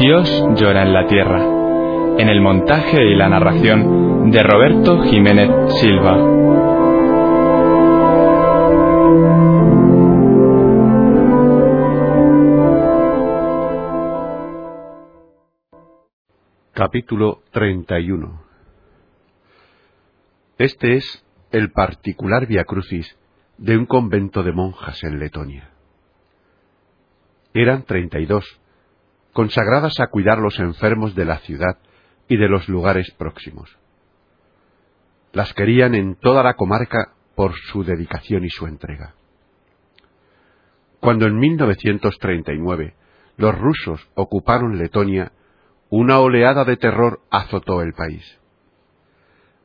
Dios llora en la tierra, en el montaje y la narración de Roberto Jiménez Silva. Capítulo 31 Este es el particular Via Crucis de un convento de monjas en Letonia. Eran treinta y dos, consagradas a cuidar los enfermos de la ciudad y de los lugares próximos. Las querían en toda la comarca por su dedicación y su entrega. Cuando en 1939 los rusos ocuparon Letonia, una oleada de terror azotó el país.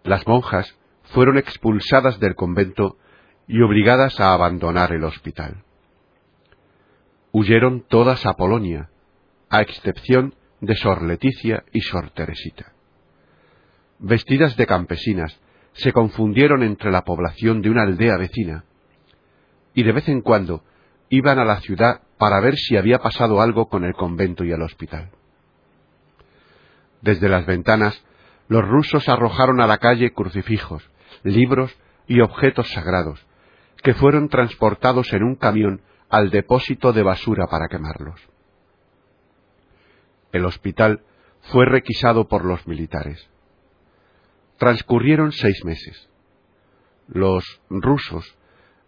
Las monjas fueron expulsadas del convento y obligadas a abandonar el hospital. Huyeron todas a Polonia, a excepción de Sor Leticia y Sor Teresita. Vestidas de campesinas, se confundieron entre la población de una aldea vecina, y de vez en cuando iban a la ciudad para ver si había pasado algo con el convento y el hospital. Desde las ventanas, los rusos arrojaron a la calle crucifijos, libros y objetos sagrados, que fueron transportados en un camión al depósito de basura para quemarlos. El hospital fue requisado por los militares. Transcurrieron seis meses. Los rusos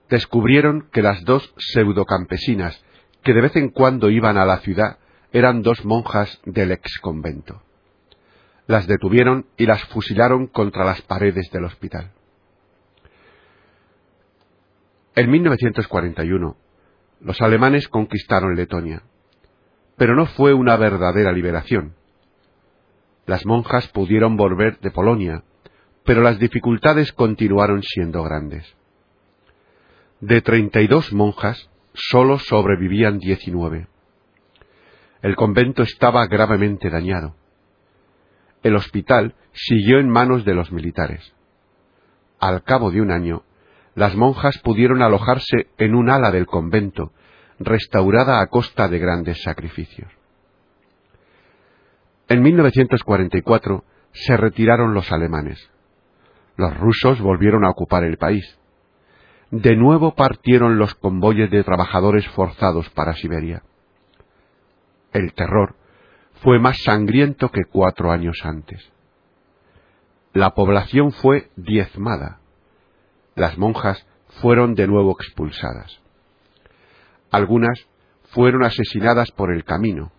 descubrieron que las dos pseudocampesinas que de vez en cuando iban a la ciudad eran dos monjas del ex convento las detuvieron y las fusilaron contra las paredes del hospital. En 1941, los alemanes conquistaron Letonia, pero no fue una verdadera liberación. Las monjas pudieron volver de Polonia, pero las dificultades continuaron siendo grandes. De treinta y dos monjas, sólo sobrevivían diecinueve. El convento estaba gravemente dañado el hospital siguió en manos de los militares. Al cabo de un año, las monjas pudieron alojarse en un ala del convento, restaurada a costa de grandes sacrificios. En 1944 se retiraron los alemanes. Los rusos volvieron a ocupar el país. De nuevo partieron los convoyes de trabajadores forzados para Siberia. El terror fue más sangriento que cuatro años antes. La población fue diezmada. Las monjas fueron de nuevo expulsadas. Algunas fueron asesinadas por el camino,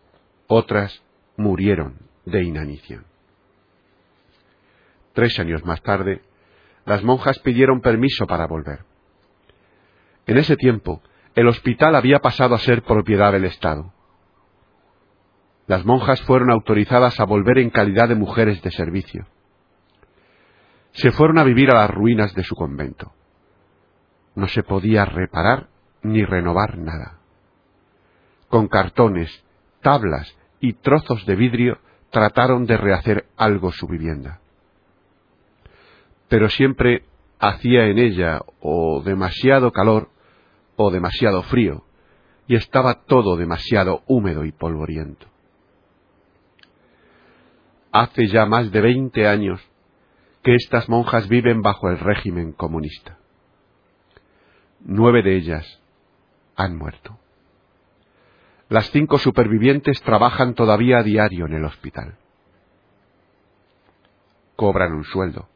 otras murieron de inanición. Tres años más tarde, las monjas pidieron permiso para volver. En ese tiempo, el hospital había pasado a ser propiedad del Estado las monjas fueron autorizadas a volver en calidad de mujeres de servicio. Se fueron a vivir a las ruinas de su convento. No se podía reparar ni renovar nada. Con cartones, tablas y trozos de vidrio trataron de rehacer algo su vivienda. Pero siempre hacía en ella o demasiado calor o demasiado frío, y estaba todo demasiado húmedo y polvoriento hace ya más de veinte años que estas monjas viven bajo el régimen comunista. Nueve de ellas han muerto. Las cinco supervivientes trabajan todavía a diario en el hospital. Cobran un sueldo,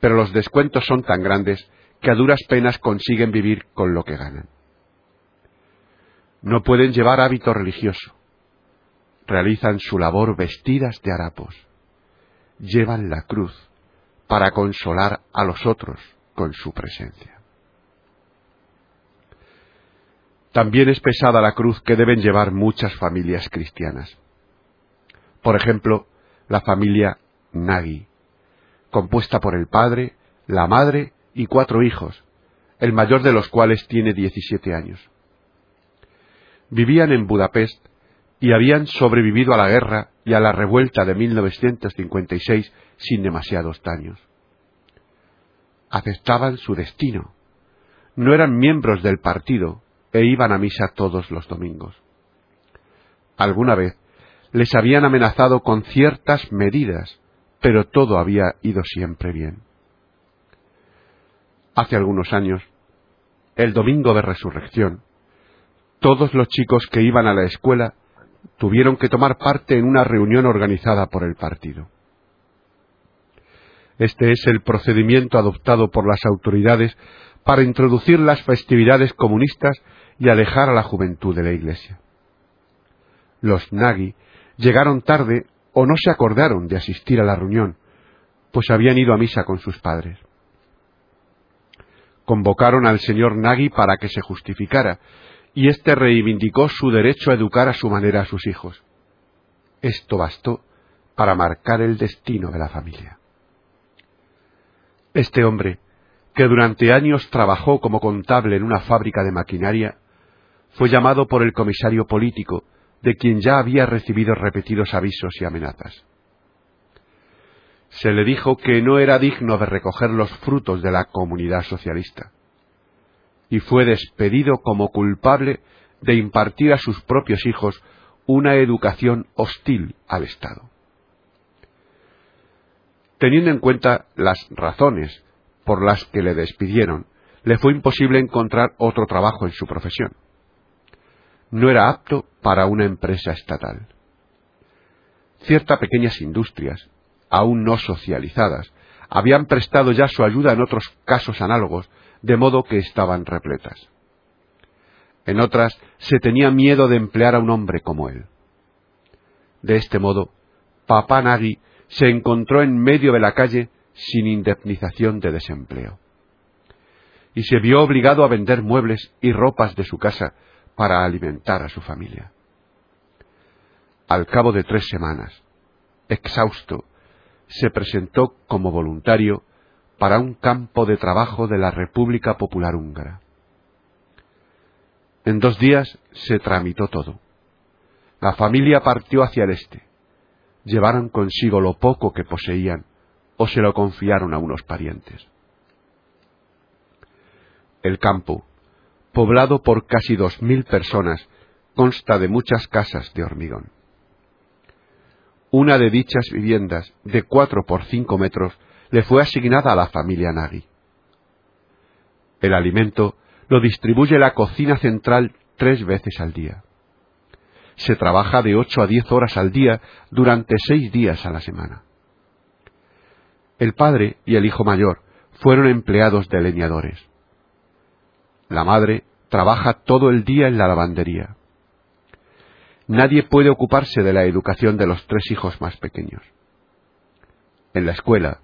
pero los descuentos son tan grandes que a duras penas consiguen vivir con lo que ganan. No pueden llevar hábito religioso, realizan su labor vestidas de harapos, llevan la cruz para consolar a los otros con su presencia. También es pesada la cruz que deben llevar muchas familias cristianas. Por ejemplo, la familia Nagy, compuesta por el padre, la madre y cuatro hijos, el mayor de los cuales tiene 17 años. Vivían en Budapest y habían sobrevivido a la guerra y a la revuelta de 1956 sin demasiados daños. Aceptaban su destino. No eran miembros del partido e iban a misa todos los domingos. Alguna vez les habían amenazado con ciertas medidas, pero todo había ido siempre bien. Hace algunos años, el domingo de resurrección, todos los chicos que iban a la escuela tuvieron que tomar parte en una reunión organizada por el partido. Este es el procedimiento adoptado por las autoridades para introducir las festividades comunistas y alejar a la juventud de la Iglesia. Los Nagi llegaron tarde o no se acordaron de asistir a la reunión, pues habían ido a misa con sus padres. Convocaron al señor Nagi para que se justificara, y éste reivindicó su derecho a educar a su manera a sus hijos. Esto bastó para marcar el destino de la familia. Este hombre, que durante años trabajó como contable en una fábrica de maquinaria, fue llamado por el comisario político, de quien ya había recibido repetidos avisos y amenazas. Se le dijo que no era digno de recoger los frutos de la comunidad socialista, y fue despedido como culpable de impartir a sus propios hijos una educación hostil al Estado. Teniendo en cuenta las razones por las que le despidieron, le fue imposible encontrar otro trabajo en su profesión no era apto para una empresa estatal. Ciertas pequeñas industrias, aún no socializadas, habían prestado ya su ayuda en otros casos análogos, de modo que estaban repletas. En otras se tenía miedo de emplear a un hombre como él. De este modo, Papá Nagy se encontró en medio de la calle sin indemnización de desempleo. Y se vio obligado a vender muebles y ropas de su casa para alimentar a su familia. Al cabo de tres semanas, exhausto, se presentó como voluntario para un campo de trabajo de la República Popular Húngara. En dos días se tramitó todo. La familia partió hacia el este. Llevaron consigo lo poco que poseían o se lo confiaron a unos parientes. El campo, poblado por casi dos mil personas, consta de muchas casas de hormigón. Una de dichas viviendas, de cuatro por cinco metros, le fue asignada a la familia Nagy. El alimento lo distribuye la cocina central tres veces al día. Se trabaja de ocho a diez horas al día durante seis días a la semana. El padre y el hijo mayor fueron empleados de leñadores. La madre trabaja todo el día en la lavandería. Nadie puede ocuparse de la educación de los tres hijos más pequeños. En la escuela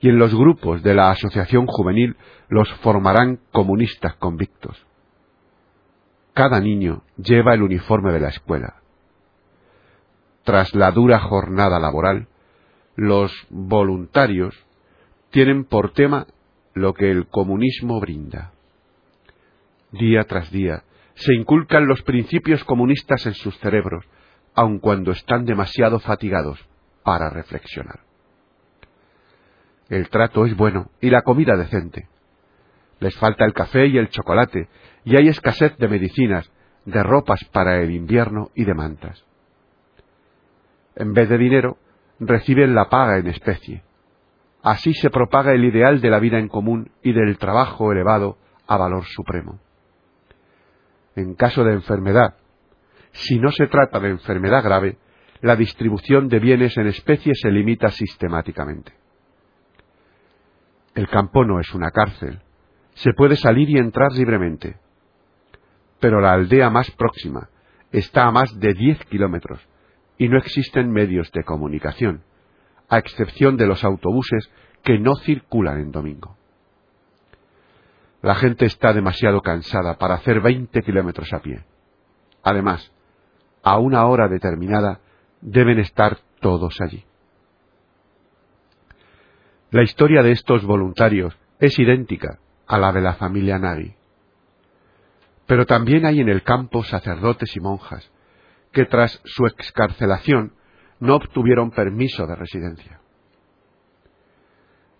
y en los grupos de la asociación juvenil los formarán comunistas convictos. Cada niño lleva el uniforme de la escuela. Tras la dura jornada laboral, los voluntarios tienen por tema lo que el comunismo brinda día tras día, se inculcan los principios comunistas en sus cerebros, aun cuando están demasiado fatigados para reflexionar. El trato es bueno y la comida decente. Les falta el café y el chocolate, y hay escasez de medicinas, de ropas para el invierno y de mantas. En vez de dinero, reciben la paga en especie. Así se propaga el ideal de la vida en común y del trabajo elevado a valor supremo en caso de enfermedad. Si no se trata de enfermedad grave, la distribución de bienes en especie se limita sistemáticamente. El campo no es una cárcel. Se puede salir y entrar libremente. Pero la aldea más próxima está a más de 10 kilómetros y no existen medios de comunicación, a excepción de los autobuses que no circulan en domingo. La gente está demasiado cansada para hacer veinte kilómetros a pie. Además, a una hora determinada deben estar todos allí. La historia de estos voluntarios es idéntica a la de la familia Nagy. Pero también hay en el campo sacerdotes y monjas que tras su excarcelación no obtuvieron permiso de residencia.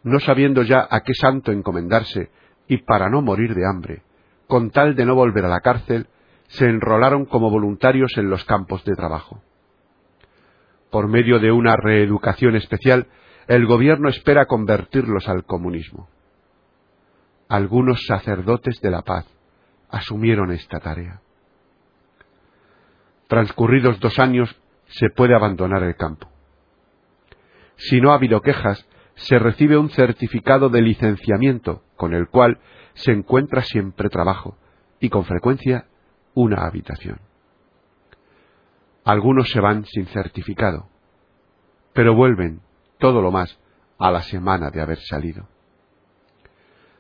No sabiendo ya a qué santo encomendarse y para no morir de hambre, con tal de no volver a la cárcel, se enrolaron como voluntarios en los campos de trabajo. Por medio de una reeducación especial, el gobierno espera convertirlos al comunismo. Algunos sacerdotes de la paz asumieron esta tarea. Transcurridos dos años, se puede abandonar el campo. Si no ha habido quejas, se recibe un certificado de licenciamiento con el cual se encuentra siempre trabajo y con frecuencia una habitación. Algunos se van sin certificado, pero vuelven todo lo más a la semana de haber salido.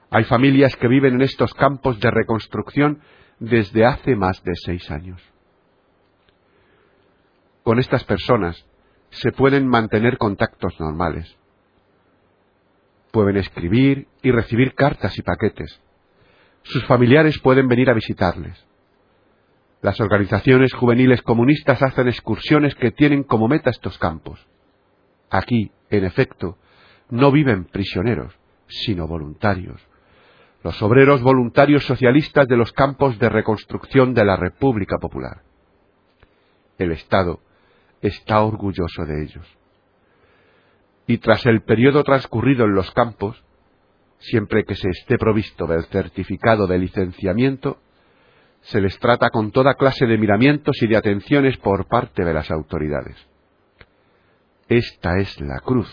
Hay familias que viven en estos campos de reconstrucción desde hace más de seis años. Con estas personas se pueden mantener contactos normales. Pueden escribir y recibir cartas y paquetes. Sus familiares pueden venir a visitarles. Las organizaciones juveniles comunistas hacen excursiones que tienen como meta estos campos. Aquí, en efecto, no viven prisioneros, sino voluntarios los obreros voluntarios socialistas de los campos de reconstrucción de la República Popular. El Estado está orgulloso de ellos. Y tras el periodo transcurrido en los campos, siempre que se esté provisto del certificado de licenciamiento, se les trata con toda clase de miramientos y de atenciones por parte de las autoridades. Esta es la cruz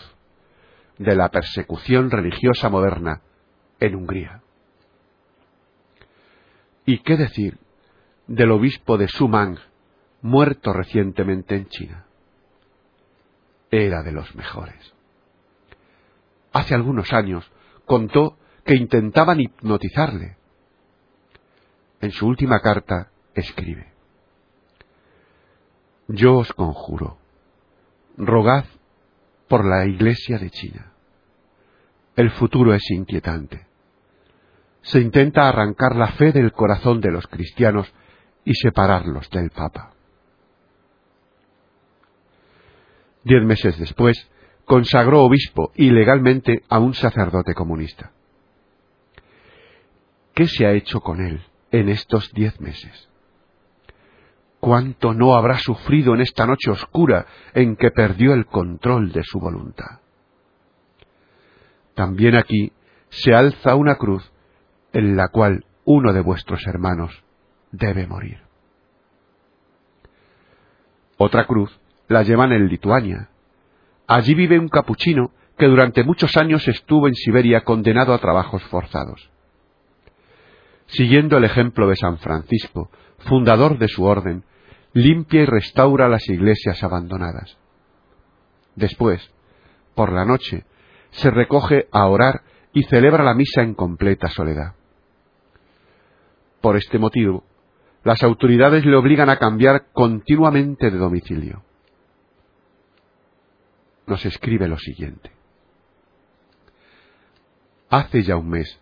de la persecución religiosa moderna en Hungría. ¿Y qué decir del obispo de Sumang, muerto recientemente en China? Era de los mejores. Hace algunos años contó que intentaban hipnotizarle. En su última carta escribe, Yo os conjuro, rogad por la Iglesia de China. El futuro es inquietante se intenta arrancar la fe del corazón de los cristianos y separarlos del Papa. Diez meses después, consagró obispo ilegalmente a un sacerdote comunista. ¿Qué se ha hecho con él en estos diez meses? ¿Cuánto no habrá sufrido en esta noche oscura en que perdió el control de su voluntad? También aquí se alza una cruz en la cual uno de vuestros hermanos debe morir. Otra cruz la llevan en Lituania. Allí vive un capuchino que durante muchos años estuvo en Siberia condenado a trabajos forzados. Siguiendo el ejemplo de San Francisco, fundador de su orden, limpia y restaura las iglesias abandonadas. Después, por la noche, se recoge a orar y celebra la misa en completa soledad. Por este motivo, las autoridades le obligan a cambiar continuamente de domicilio. Nos escribe lo siguiente. Hace ya un mes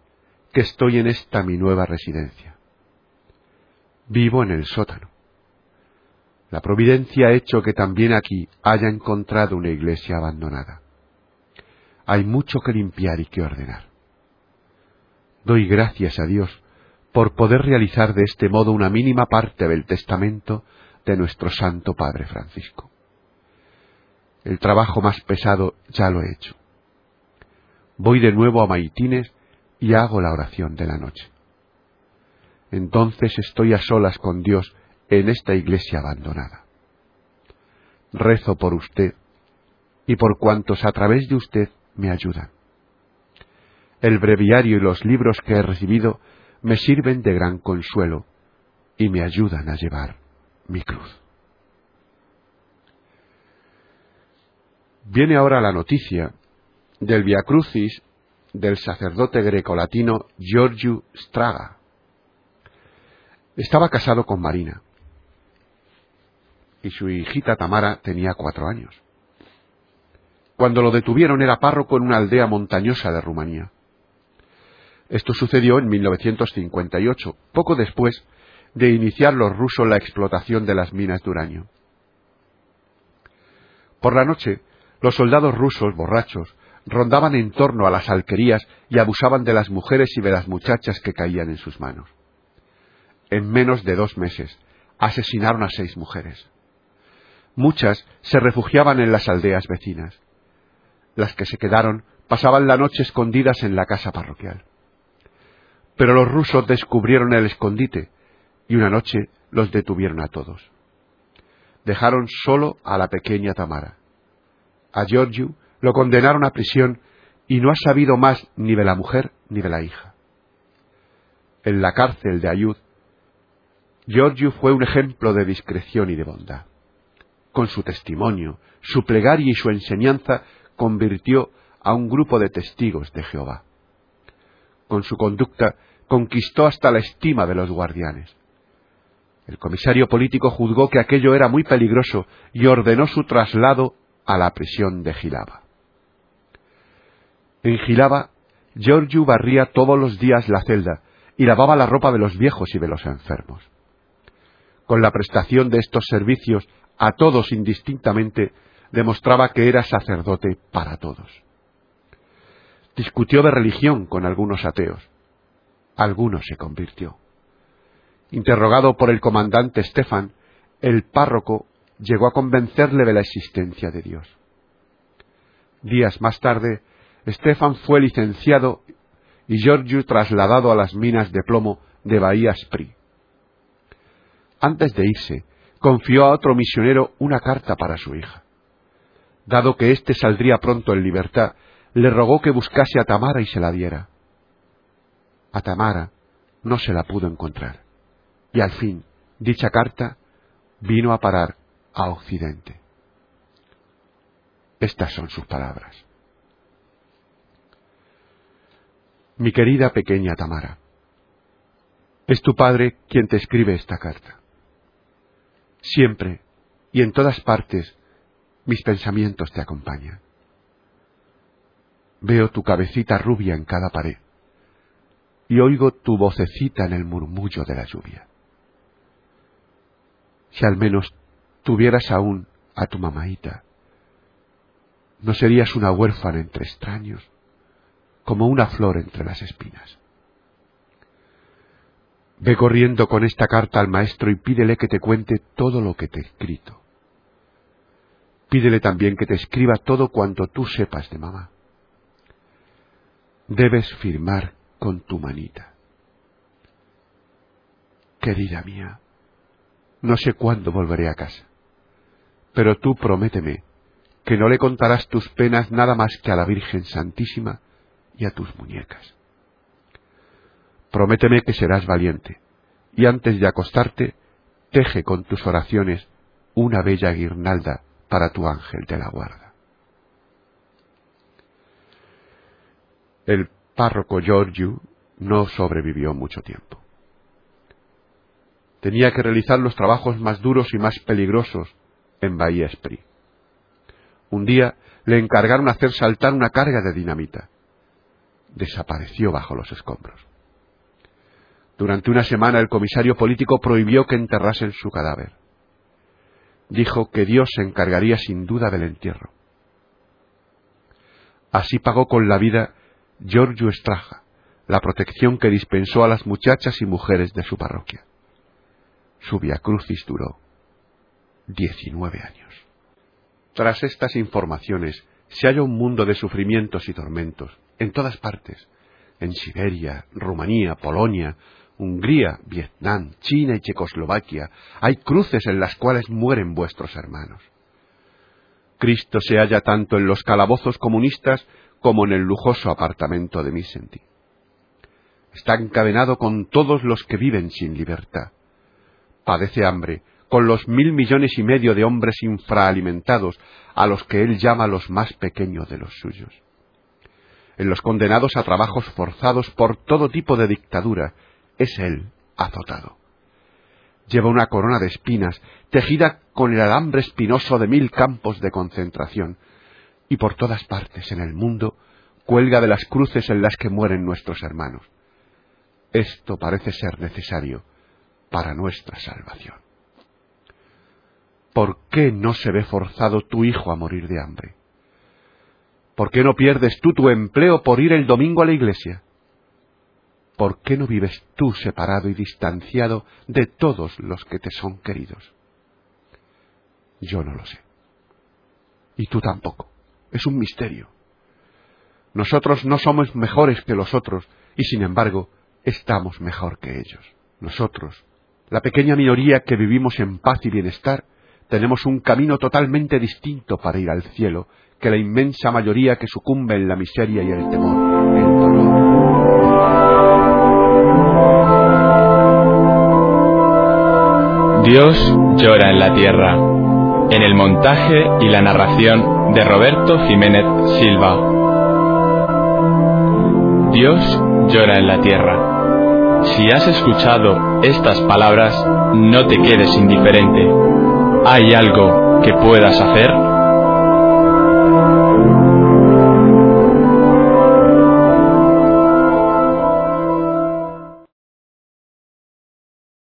que estoy en esta mi nueva residencia. Vivo en el sótano. La providencia ha hecho que también aquí haya encontrado una iglesia abandonada. Hay mucho que limpiar y que ordenar. Doy gracias a Dios por poder realizar de este modo una mínima parte del testamento de nuestro Santo Padre Francisco. El trabajo más pesado ya lo he hecho. Voy de nuevo a Maitines y hago la oración de la noche. Entonces estoy a solas con Dios en esta iglesia abandonada. Rezo por usted y por cuantos a través de usted me ayudan. El breviario y los libros que he recibido me sirven de gran consuelo y me ayudan a llevar mi cruz. Viene ahora la noticia del Via Crucis del sacerdote grecolatino Giorgio Straga. Estaba casado con Marina y su hijita Tamara tenía cuatro años. Cuando lo detuvieron era párroco en una aldea montañosa de Rumanía. Esto sucedió en 1958, poco después de iniciar los rusos la explotación de las minas de uranio. Por la noche, los soldados rusos, borrachos, rondaban en torno a las alquerías y abusaban de las mujeres y de las muchachas que caían en sus manos. En menos de dos meses, asesinaron a seis mujeres. Muchas se refugiaban en las aldeas vecinas. Las que se quedaron pasaban la noche escondidas en la casa parroquial. Pero los rusos descubrieron el escondite y una noche los detuvieron a todos. Dejaron solo a la pequeña Tamara. A Giorgio lo condenaron a prisión y no ha sabido más ni de la mujer ni de la hija. En la cárcel de Ayud, Giorgio fue un ejemplo de discreción y de bondad. Con su testimonio, su plegaria y su enseñanza convirtió a un grupo de testigos de Jehová. Con su conducta conquistó hasta la estima de los guardianes. El comisario político juzgó que aquello era muy peligroso y ordenó su traslado a la prisión de Gilaba. En Gilaba, Giorgio barría todos los días la celda y lavaba la ropa de los viejos y de los enfermos. Con la prestación de estos servicios a todos indistintamente, demostraba que era sacerdote para todos. Discutió de religión con algunos ateos, alguno se convirtió. Interrogado por el comandante Stefan, el párroco llegó a convencerle de la existencia de Dios. Días más tarde, Stefan fue licenciado y Giorgio trasladado a las minas de plomo de Bahía Spri. Antes de irse, confió a otro misionero una carta para su hija. Dado que éste saldría pronto en libertad, le rogó que buscase a Tamara y se la diera. A Tamara no se la pudo encontrar. Y al fin, dicha carta vino a parar a Occidente. Estas son sus palabras. Mi querida pequeña Tamara, es tu padre quien te escribe esta carta. Siempre y en todas partes mis pensamientos te acompañan. Veo tu cabecita rubia en cada pared y oigo tu vocecita en el murmullo de la lluvia. Si al menos tuvieras aún a tu mamaita, no serías una huérfana entre extraños, como una flor entre las espinas. Ve corriendo con esta carta al maestro y pídele que te cuente todo lo que te he escrito. Pídele también que te escriba todo cuanto tú sepas de mamá. Debes firmar con tu manita. Querida mía, no sé cuándo volveré a casa, pero tú prométeme que no le contarás tus penas nada más que a la Virgen Santísima y a tus muñecas. Prométeme que serás valiente, y antes de acostarte, teje con tus oraciones una bella guirnalda para tu ángel de la guarda. El párroco Giorgio no sobrevivió mucho tiempo. Tenía que realizar los trabajos más duros y más peligrosos en Bahía Esprit. Un día le encargaron hacer saltar una carga de dinamita. Desapareció bajo los escombros. Durante una semana el comisario político prohibió que enterrasen su cadáver. Dijo que Dios se encargaría sin duda del entierro. Así pagó con la vida Giorgio Estraja, la protección que dispensó a las muchachas y mujeres de su parroquia. Su via crucis duró diecinueve años. Tras estas informaciones se halla un mundo de sufrimientos y tormentos en todas partes, en Siberia, Rumanía, Polonia, Hungría, Vietnam, China y Checoslovaquia, hay cruces en las cuales mueren vuestros hermanos. Cristo se halla tanto en los calabozos comunistas como en el lujoso apartamento de Misenti. Está encadenado con todos los que viven sin libertad. Padece hambre con los mil millones y medio de hombres infraalimentados a los que él llama los más pequeños de los suyos. en los condenados a trabajos forzados por todo tipo de dictadura, es él azotado. Lleva una corona de espinas, tejida con el alambre espinoso de mil campos de concentración, y por todas partes en el mundo cuelga de las cruces en las que mueren nuestros hermanos. Esto parece ser necesario para nuestra salvación. ¿Por qué no se ve forzado tu hijo a morir de hambre? ¿Por qué no pierdes tú tu empleo por ir el domingo a la iglesia? ¿Por qué no vives tú separado y distanciado de todos los que te son queridos? Yo no lo sé. Y tú tampoco. Es un misterio. Nosotros no somos mejores que los otros y sin embargo estamos mejor que ellos. Nosotros, la pequeña minoría que vivimos en paz y bienestar, tenemos un camino totalmente distinto para ir al cielo que la inmensa mayoría que sucumbe en la miseria y el temor, el dolor. Dios llora en la tierra. En el montaje y la narración de Roberto Jiménez Silva. Dios llora en la tierra. Si has escuchado estas palabras, no te quedes indiferente. ¿Hay algo que puedas hacer?